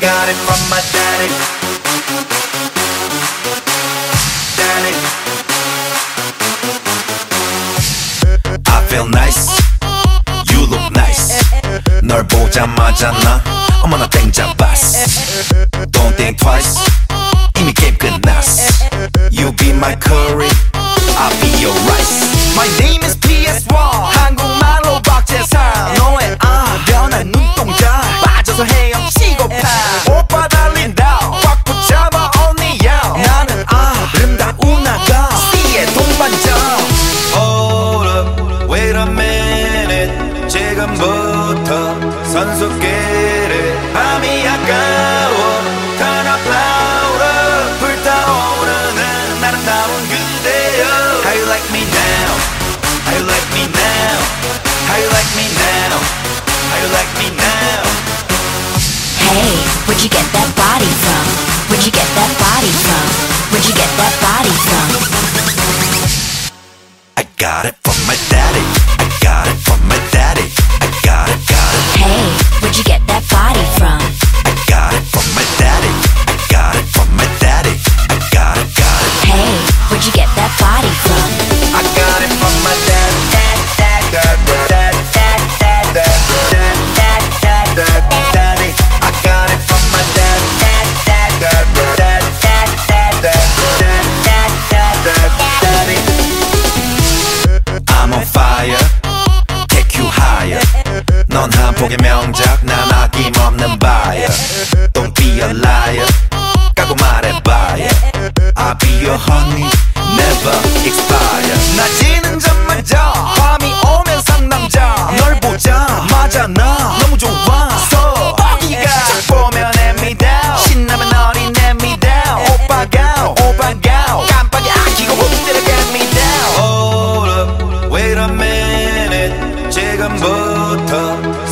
Got it from my daddy. Daddy. I feel nice. You look nice. 널 보자마자 나 어머나 땡 잡았어. Don't think twice. 이미 게임 끝났어. You be my curry. I'll be your rice. My name is now? How you like me now? How you like me now? Hey, where'd you get that body from? Where'd you get that body from? Where'd you get that body from? I got it from my daddy. 한 폭의 명작 난 아낌없는 바야 Don't be a liar.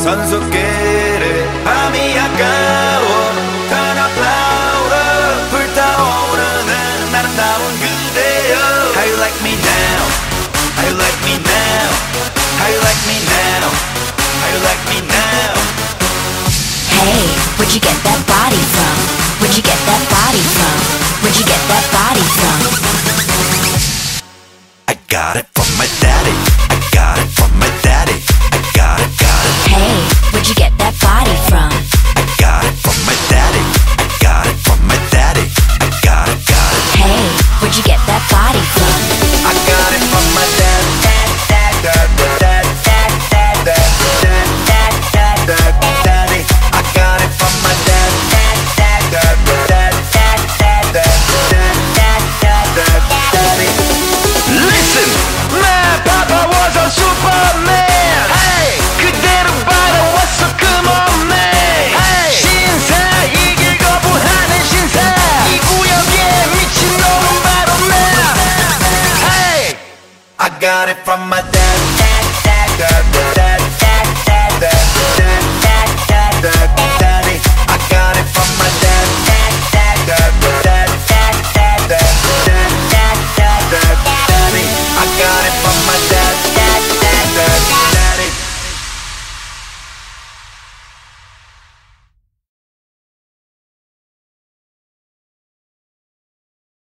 sans How you like me now? How you like me now? How you like me now? How you like me now? Hey, where'd you get that got it from my dad.